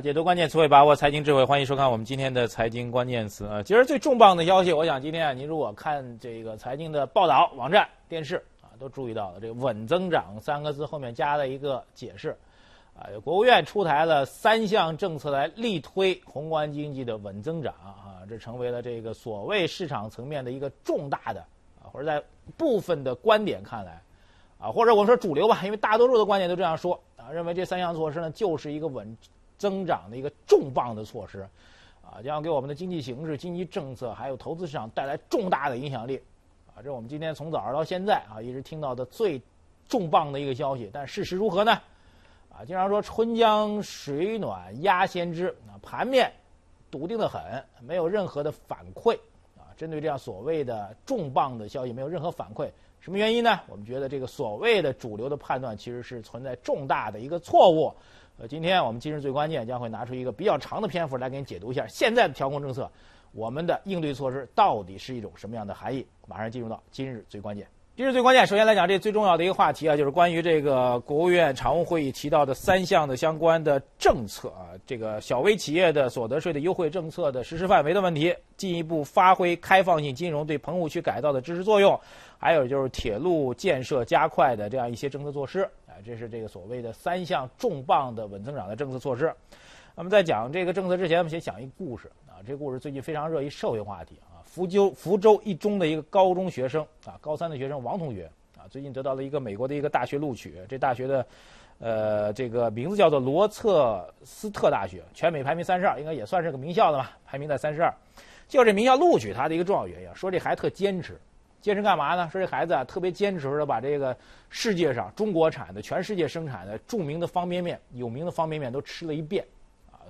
解读关键词汇，把握财经智慧，欢迎收看我们今天的财经关键词啊。今儿最重磅的消息，我想今天啊，您如果看这个财经的报道、网站、电视啊，都注意到了这个“稳增长”三个字后面加了一个解释啊。国务院出台了三项政策来力推宏观经济的稳增长啊，这成为了这个所谓市场层面的一个重大的啊，或者在部分的观点看来啊，或者我们说主流吧，因为大多数的观点都这样说啊，认为这三项措施呢就是一个稳。增长的一个重磅的措施，啊，将给我们的经济形势、经济政策还有投资市场带来重大的影响力，啊，这是我们今天从早上到现在啊一直听到的最重磅的一个消息。但事实如何呢？啊，经常说春江水暖鸭先知，啊，盘面笃定的很，没有任何的反馈，啊，针对这样所谓的重磅的消息没有任何反馈，什么原因呢？我们觉得这个所谓的主流的判断其实是存在重大的一个错误。呃，今天我们今日最关键将会拿出一个比较长的篇幅来给你解读一下现在的调控政策，我们的应对措施到底是一种什么样的含义？马上进入到今日最关键。今日最关键，首先来讲这最重要的一个话题啊，就是关于这个国务院常务会议提到的三项的相关的政策啊，这个小微企业的所得税的优惠政策的实施范围的问题，进一步发挥开放性金融对棚户区改造的支持作用，还有就是铁路建设加快的这样一些政策措施啊。这是这个所谓的三项重磅的稳增长的政策措施。那么在讲这个政策之前，我们先讲一个故事。这故事最近非常热，一社会话题啊。福州福州一中的一个高中学生啊，高三的学生王同学啊，最近得到了一个美国的一个大学录取。这大学的呃这个名字叫做罗彻斯特大学，全美排名三十二，应该也算是个名校的吧，排名在三十二。就这名校录取他的一个重要原因，说这孩子特坚持。坚持干嘛呢？说这孩子啊，特别坚持的把这个世界上中国产的、全世界生产的著名的方便面、有名的方便面都吃了一遍，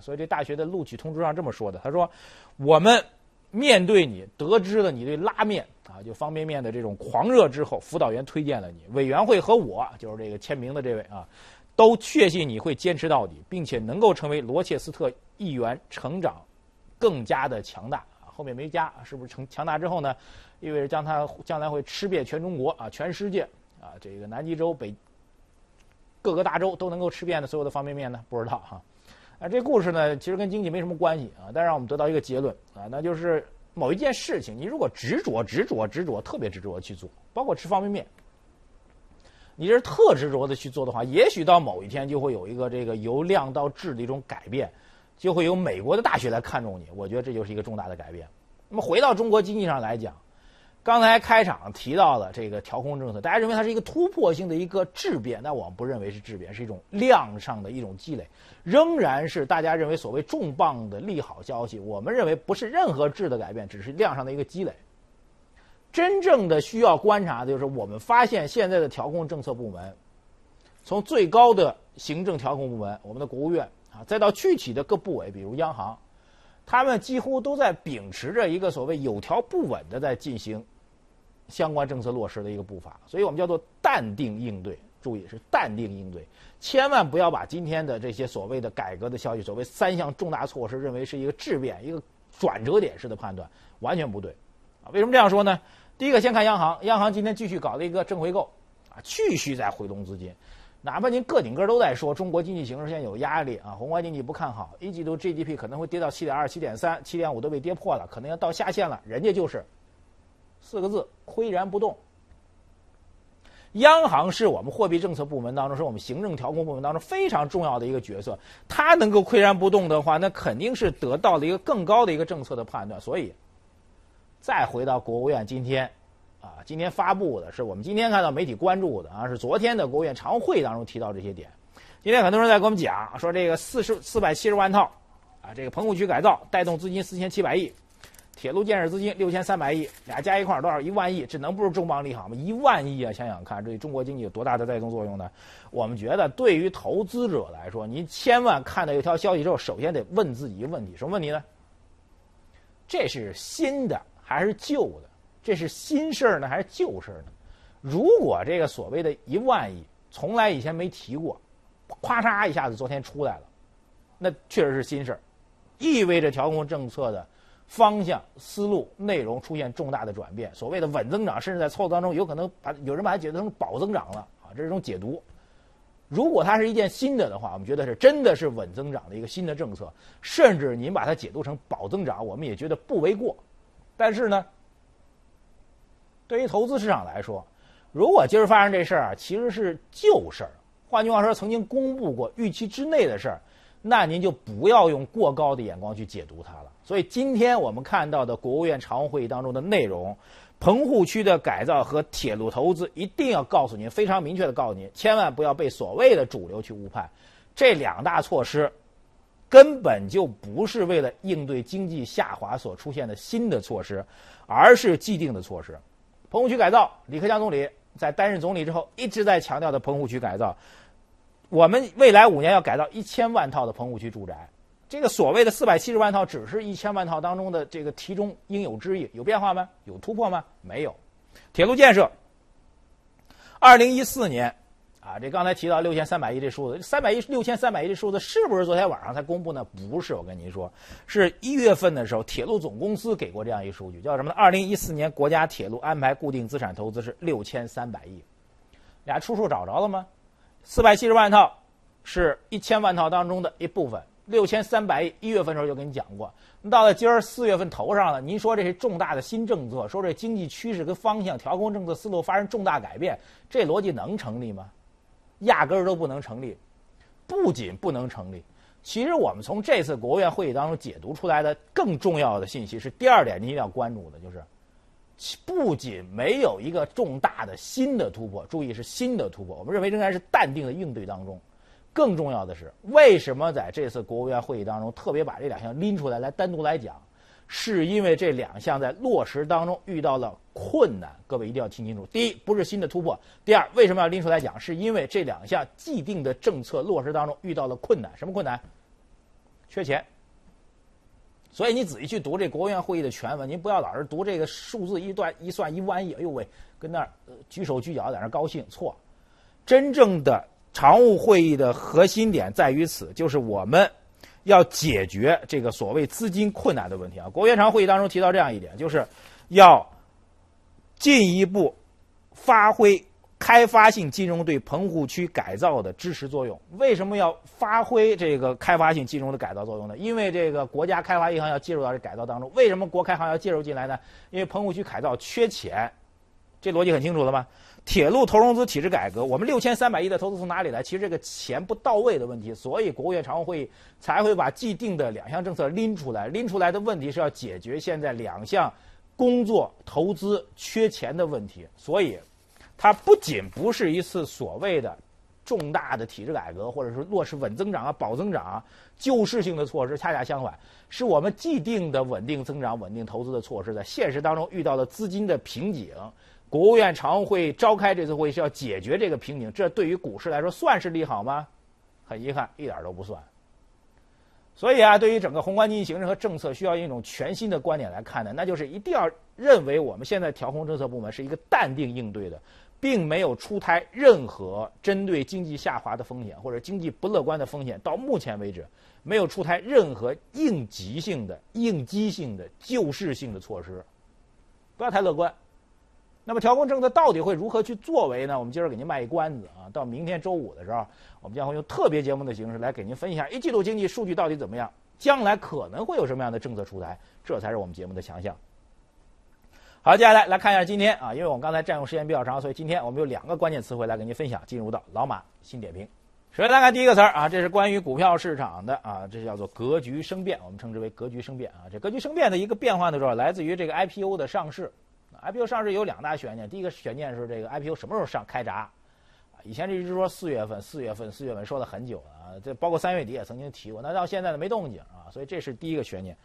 所以这大学的录取通知上这么说的。他说：“我们面对你，得知了你对拉面啊，就方便面的这种狂热之后，辅导员推荐了你，委员会和我，就是这个签名的这位啊，都确信你会坚持到底，并且能够成为罗切斯特议员，成长更加的强大。”后面没加，是不是成强大之后呢？意味着将它将来会吃遍全中国啊，全世界啊，这个南极洲、北各个大洲都能够吃遍的所有的方便面呢？不知道哈。啊这故事呢，其实跟经济没什么关系啊，但让我们得到一个结论啊，那就是某一件事情，你如果执着、执着、执着，特别执着去做，包括吃方便面，你是特执着的去做的话，也许到某一天就会有一个这个由量到质的一种改变，就会有美国的大学来看重你。我觉得这就是一个重大的改变。那么回到中国经济上来讲。刚才开场提到了这个调控政策，大家认为它是一个突破性的一个质变，那我们不认为是质变，是一种量上的一种积累，仍然是大家认为所谓重磅的利好消息。我们认为不是任何质的改变，只是量上的一个积累。真正的需要观察的就是，我们发现现在的调控政策部门，从最高的行政调控部门，我们的国务院啊，再到具体的各部委，比如央行，他们几乎都在秉持着一个所谓有条不紊的在进行。相关政策落实的一个步伐，所以我们叫做淡定应对。注意是淡定应对，千万不要把今天的这些所谓的改革的消息，所谓三项重大措施，认为是一个质变、一个转折点式的判断，完全不对。啊，为什么这样说呢？第一个，先看央行，央行今天继续搞了一个正回购，啊，继续在回笼资金。哪怕您个顶个都在说中国经济形势现在有压力啊，宏观经济不看好，一季度 GDP 可能会跌到七点二、七点三、七点五都被跌破了，可能要到下限了，人家就是。四个字：岿然不动。央行是我们货币政策部门当中，是我们行政调控部门当中非常重要的一个角色。它能够岿然不动的话，那肯定是得到了一个更高的一个政策的判断。所以，再回到国务院今天，啊，今天发布的是我们今天看到媒体关注的啊，是昨天的国务院常务会议当中提到这些点。今天很多人在跟我们讲说，这个四十四百七十万套，啊，这个棚户区改造带动资金四千七百亿。铁路建设资金六千三百亿，俩加一块多少？一万亿，这能不是重磅利好吗？一万亿啊！想想看，这对中国经济有多大的带动作用呢？我们觉得，对于投资者来说，您千万看到一条消息之后，首先得问自己一个问题：什么问题呢？这是新的还是旧的？这是新事儿呢还是旧事儿呢？如果这个所谓的一万亿从来以前没提过，咵嚓一下子昨天出来了，那确实是新事儿，意味着调控政策的。方向、思路、内容出现重大的转变，所谓的稳增长，甚至在操作当中有可能把有人把它解读成保增长了啊，这是一种解读。如果它是一件新的的话，我们觉得是真的是稳增长的一个新的政策，甚至您把它解读成保增长，我们也觉得不为过。但是呢，对于投资市场来说，如果今儿发生这事儿啊，其实是旧事儿。换句话说，曾经公布过预期之内的事儿，那您就不要用过高的眼光去解读它了。所以今天我们看到的国务院常务会议当中的内容。棚户区的改造和铁路投资，一定要告诉您，非常明确的告诉您，千万不要被所谓的主流去误判。这两大措施根本就不是为了应对经济下滑所出现的新的措施，而是既定的措施。棚户区改造，李克强总理在担任总理之后一直在强调的棚户区改造，我们未来五年要改造一千万套的棚户区住宅。这个所谓的四百七十万套，只是一千万套当中的这个题中应有之义，有变化吗？有突破吗？没有。铁路建设，二零一四年，啊，这刚才提到六千三百亿这数字，三百亿六千三百亿这数字是不是昨天晚上才公布呢？不是，我跟您说，是一月份的时候，铁路总公司给过这样一数据，叫什么呢？二零一四年国家铁路安排固定资产投资是六千三百亿，俩出处找着了吗？四百七十万套是一千万套当中的一部分。六千三百亿，一月份时候就跟你讲过。到了今儿四月份头上了，您说这是重大的新政策，说这经济趋势跟方向、调控政策思路发生重大改变，这逻辑能成立吗？压根儿都不能成立。不仅不能成立，其实我们从这次国务院会议当中解读出来的更重要的信息是第二点，您一定要关注的就是，不仅没有一个重大的新的突破，注意是新的突破，我们认为仍然是淡定的应对当中。更重要的是，为什么在这次国务院会议当中特别把这两项拎出来来单独来讲？是因为这两项在落实当中遇到了困难。各位一定要听清楚：第一，不是新的突破；第二，为什么要拎出来讲？是因为这两项既定的政策落实当中遇到了困难。什么困难？缺钱。所以你仔细去读这国务院会议的全文，您不要老是读这个数字一段一算一万亿，哎呦喂，跟那儿举手举脚在那高兴。错，真正的。常务会议的核心点在于此，就是我们要解决这个所谓资金困难的问题啊。国务院常务会议当中提到这样一点，就是要进一步发挥开发性金融对棚户区改造的支持作用。为什么要发挥这个开发性金融的改造作用呢？因为这个国家开发银行要介入到这改造当中。为什么国开行要介入进来呢？因为棚户区改造缺钱，这逻辑很清楚了吗？铁路投融资体制改革，我们六千三百亿的投资从哪里来？其实这个钱不到位的问题，所以国务院常务会议才会把既定的两项政策拎出来。拎出来的问题是要解决现在两项工作投资缺钱的问题。所以，它不仅不是一次所谓的重大的体制改革，或者是落实稳增长啊、保增长啊、救市性的措施，恰恰相反，是我们既定的稳定增长、稳定投资的措施，在现实当中遇到了资金的瓶颈。国务院常务会召开这次会议是要解决这个瓶颈，这对于股市来说算是利好吗？很遗憾，一点都不算。所以啊，对于整个宏观经济形势和政策，需要一种全新的观点来看的，那就是一定要认为我们现在调控政策部门是一个淡定应对的，并没有出台任何针对经济下滑的风险或者经济不乐观的风险。到目前为止，没有出台任何应急性的、应激性的、救市性的措施。不要太乐观。那么调控政策到底会如何去作为呢？我们今儿给您卖一关子啊，到明天周五的时候，我们将会用特别节目的形式来给您分析一下一季度经济数据到底怎么样，将来可能会有什么样的政策出台，这才是我们节目的强项。好，接下来来看一下今天啊，因为我们刚才占用时间比较长，所以今天我们有两个关键词汇来给您分享。进入到老马新点评，首先来看第一个词儿啊，这是关于股票市场的啊，这叫做格局生变，我们称之为格局生变啊。这格局生变的一个变化呢，主要来自于这个 IPO 的上市。IPO 上市有两大悬念，第一个悬念是这个 IPO 什么时候上开闸？以前一直说四月份，四月份，四月份说了很久了啊，这包括三月底也曾经提过，那到现在呢没动静啊，所以这是第一个悬念。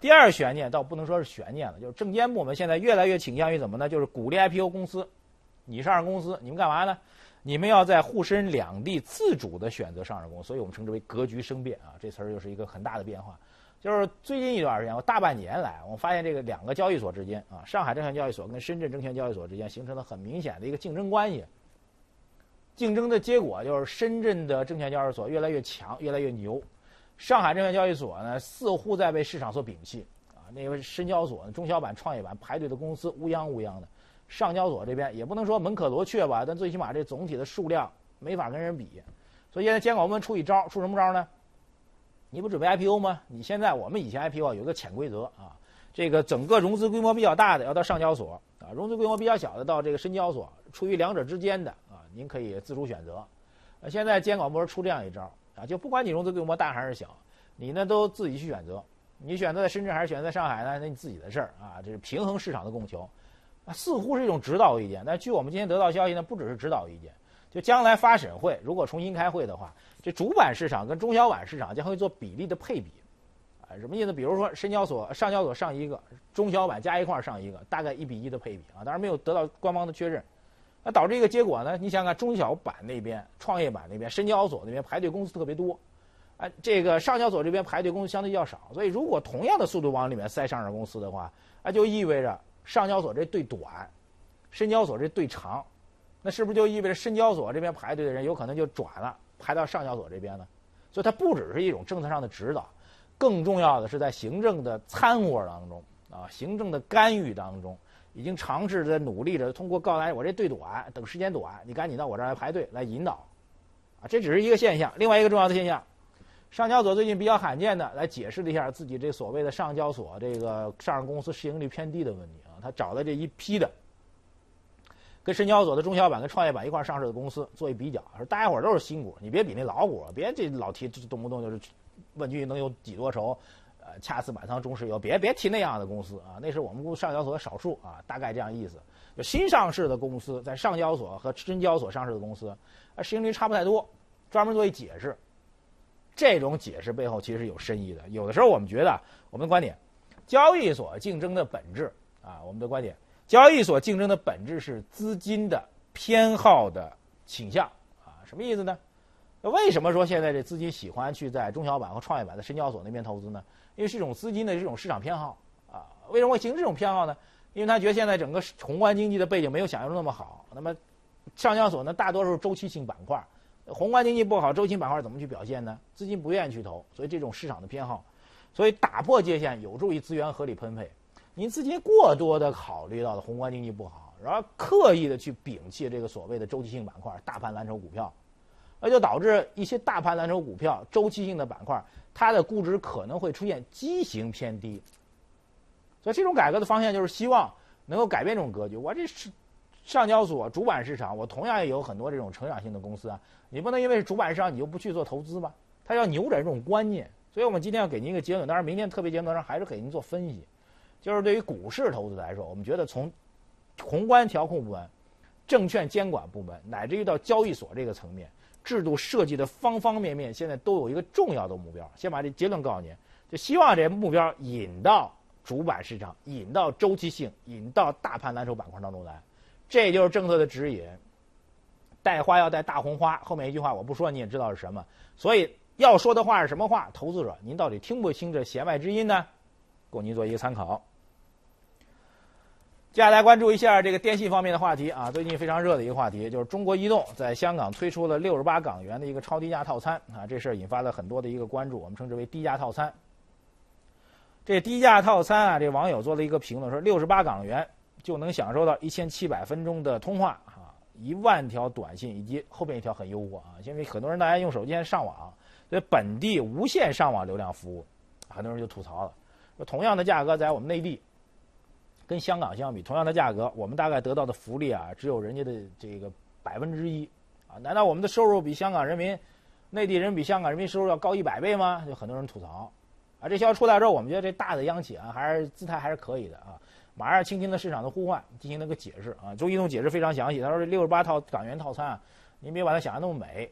第二悬念倒不能说是悬念了，就是证监部门现在越来越倾向于怎么呢？就是鼓励 IPO 公司，你上市公司，你们干嘛呢？你们要在沪深两地自主的选择上市公司，所以我们称之为格局生变啊，这词儿又是一个很大的变化。就是最近一段时间，我大半年来，我发现这个两个交易所之间啊，上海证券交易所跟深圳证券交易所之间形成了很明显的一个竞争关系。竞争的结果就是深圳的证券交易所越来越强，越来越牛；上海证券交易所呢，似乎在被市场所摒弃啊。那个深交所，中小板、创业板排队的公司乌泱乌泱的，上交所这边也不能说门可罗雀吧，但最起码这总体的数量没法跟人比。所以现在监管部门出一招，出什么招呢？你不准备 IPO 吗？你现在我们以前 IPO 有个潜规则啊，这个整个融资规模比较大的要到上交所啊，融资规模比较小的到这个深交所，处于两者之间的啊，您可以自主选择。呃，现在监管部门出这样一招啊，就不管你融资规模大还是小，你呢都自己去选择，你选择在深圳还是选择在上海呢？那你自己的事儿啊，这是平衡市场的供求，啊，似乎是一种指导意见。但据我们今天得到消息呢，不只是指导意见。就将来发审会，如果重新开会的话，这主板市场跟中小板市场将会做比例的配比，啊，什么意思？比如说深交所、上交所上一个，中小板加一块上一个，大概一比一的配比啊，当然没有得到官方的确认。那导致一个结果呢？你想想，中小板那边、创业板那边、深交所那边排队公司特别多，啊，这个上交所这边排队公司相对较少，所以如果同样的速度往里面塞上市公司的话，那就意味着上交所这队短，深交所这队长。那是不是就意味着深交所这边排队的人有可能就转了，排到上交所这边呢？所以它不只是一种政策上的指导，更重要的是在行政的参和当中啊，行政的干预当中，已经尝试着努力着通过告诉我这队短，等时间短，你赶紧到我这儿来排队来引导，啊，这只是一个现象。另外一个重要的现象，上交所最近比较罕见的来解释了一下自己这所谓的上交所这个上市公司市盈率偏低的问题啊，他找的这一批的。跟深交所的中小板跟创业板一块上市的公司做一比较，说大家伙都是新股，你别比那老股，别这老提动不动就是问句能有几多筹，呃，恰似满仓中石油，别别提那样的公司啊，那是我们公上交所的少数啊，大概这样意思。就新上市的公司在上交所和深交所上市的公司，啊，市盈率差不太多，专门做一解释。这种解释背后其实是有深意的。有的时候我们觉得，我们的观点，交易所竞争的本质啊，我们的观点。交易所竞争的本质是资金的偏好的倾向啊，什么意思呢？那为什么说现在这资金喜欢去在中小板和创业板的深交所那边投资呢？因为是一种资金的这种市场偏好啊。为什么会形成这种偏好呢？因为他觉得现在整个宏观经济的背景没有想象中那么好。那么上交所呢，大多数周期性板块，宏观经济不好，周期板块怎么去表现呢？资金不愿意去投，所以这种市场的偏好，所以打破界限有助于资源合理分配。您资金过多的考虑到了宏观经济不好，然后刻意的去摒弃这个所谓的周期性板块、大盘蓝筹股票，那就导致一些大盘蓝筹股票、周期性的板块，它的估值可能会出现畸形偏低。所以这种改革的方向就是希望能够改变这种格局。我这是上交所主板市场，我同样也有很多这种成长性的公司啊，你不能因为是主板市场你就不去做投资吧？它要扭转这种观念。所以我们今天要给您一个结论，当然明天特别节目上还是给您做分析。就是对于股市投资来说，我们觉得从宏观调控部门、证券监管部门，乃至于到交易所这个层面，制度设计的方方面面，现在都有一个重要的目标。先把这结论告诉您，就希望这目标引到主板市场，引到周期性，引到大盘蓝筹板块当中来。这就是政策的指引。带花要带大红花，后面一句话我不说你也知道是什么。所以要说的话是什么话？投资者，您到底听不听这弦外之音呢？供您做一个参考。接下来关注一下这个电信方面的话题啊，最近非常热的一个话题，就是中国移动在香港推出了六十八港元的一个超低价套餐啊，这事儿引发了很多的一个关注，我们称之为低价套餐。这低价套餐啊，这网友做了一个评论说，六十八港元就能享受到一千七百分钟的通话啊，一万条短信，以及后边一条很诱惑啊，因为很多人大家用手机上网，所以本地无线上网流量服务，很多人就吐槽了，说同样的价格在我们内地。跟香港相比，同样的价格，我们大概得到的福利啊，只有人家的这个百分之一，啊，难道我们的收入比香港人民、内地人比香港人民收入要高一百倍吗？就很多人吐槽，啊，这消息出来之后，我们觉得这大的央企啊，还是姿态还是可以的啊，马上倾听了市场的呼唤，进行了个解释啊，周一动解释非常详细，他说这六十八套港元套餐啊，您别把它想的那么美。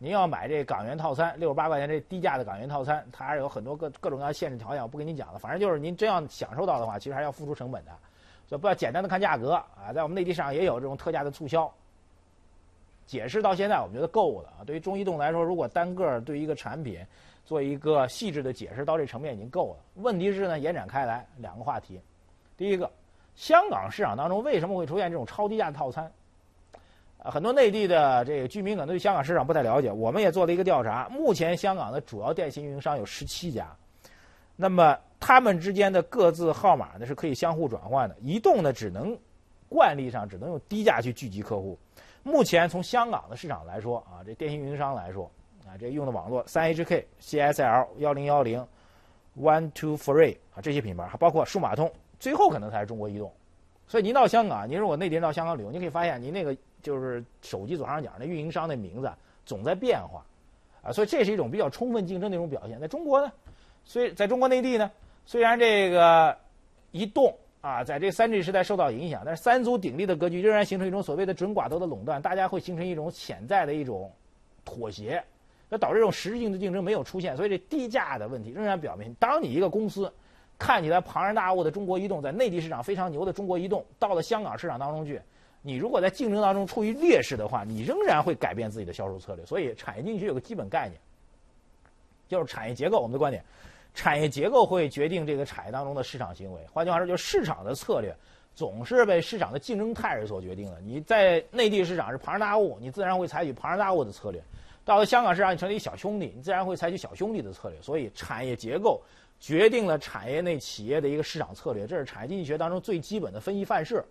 您要买这港元套餐，六十八块钱这低价的港元套餐，它还是有很多各各种各样限制条件，我不跟您讲了。反正就是您真要享受到的话，其实还要付出成本的，所以不要简单的看价格啊。在我们内地市场也有这种特价的促销。解释到现在，我们觉得够了啊。对于中移动来说，如果单个对一个产品做一个细致的解释，到这层面已经够了。问题是呢，延展开来两个话题。第一个，香港市场当中为什么会出现这种超低价的套餐？啊，很多内地的这个居民可能对香港市场不太了解。我们也做了一个调查，目前香港的主要电信运营商有十七家，那么他们之间的各自号码呢是可以相互转换的。移动呢只能惯例上只能用低价去聚集客户。目前从香港的市场来说啊，这电信运营商来说啊，这用的网络三 HK、CSL、幺零幺零、One Two Free 啊这些品牌，还包括数码通，最后可能才是中国移动。所以您到香港，您如果内地人到香港旅游，你可以发现您那个就是手机左上角那运营商的名字总在变化啊，所以这是一种比较充分竞争的一种表现。在中国呢，虽在中国内地呢，虽然这个移动。啊，在这三 G 时代受到影响，但是三足鼎立的格局仍然形成一种所谓的准寡头的垄断，大家会形成一种潜在的一种妥协，那导致这种实质性的竞争没有出现，所以这低价的问题仍然表明，当你一个公司看起来庞然大物的中国移动，在内地市场非常牛的中国移动，到了香港市场当中去，你如果在竞争当中处于劣势的话，你仍然会改变自己的销售策略。所以产业经济学有个基本概念，就是产业结构。我们的观点。产业结构会决定这个产业当中的市场行为。换句话说，就是市场的策略总是被市场的竞争态势所决定的。你在内地市场是庞然大物，你自然会采取庞然大物的策略；到了香港市场，你成了一小兄弟，你自然会采取小兄弟的策略。所以，产业结构决定了产业内企业的一个市场策略，这是产业经济学当中最基本的分析范式。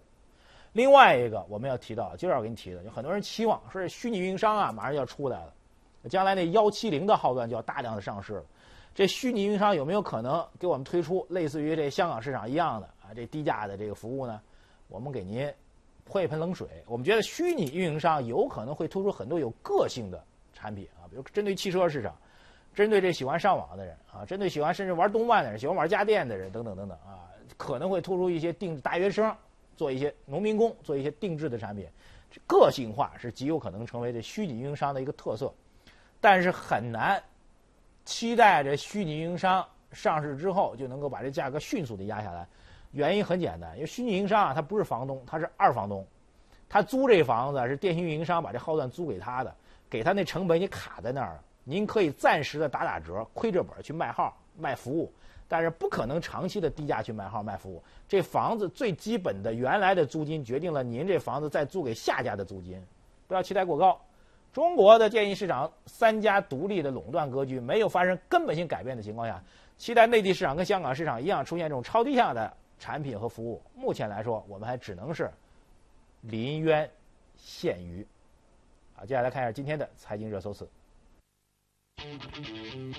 另外一个我们要提到，今儿要给你提的，有很多人期望说这，虚拟运营商啊，马上就要出来了，将来那幺七零的号段就要大量的上市了。这虚拟运营商有没有可能给我们推出类似于这香港市场一样的啊这低价的这个服务呢？我们给您泼一盆冷水。我们觉得虚拟运营商有可能会推出很多有个性的产品啊，比如针对汽车市场，针对这喜欢上网的人啊，针对喜欢甚至玩动漫的人、喜欢玩家电的人等等等等啊，可能会突出一些定制大学生做一些农民工做一些定制的产品，个性化是极有可能成为这虚拟运营商的一个特色，但是很难。期待着虚拟运营商上市之后就能够把这价格迅速的压下来，原因很简单，因为虚拟运营商啊，他不是房东，他是二房东，他租这房子是电信运营商把这号段租给他的，给他那成本也卡在那儿，您可以暂时的打打折，亏着本去卖号卖服务，但是不可能长期的低价去卖号卖服务。这房子最基本的原来的租金决定了您这房子再租给下家的租金，不要期待过高。中国的电信市场三家独立的垄断格局没有发生根本性改变的情况下，期待内地市场跟香港市场一样出现这种超低价的产品和服务，目前来说我们还只能是临渊羡鱼。好，接下来看一下今天的财经热搜词。Um,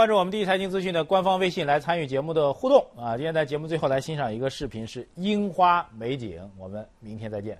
关注我们第一财经资讯的官方微信来参与节目的互动。啊今天在节目最后来欣赏一个视频是樱花美景。我们明天再见。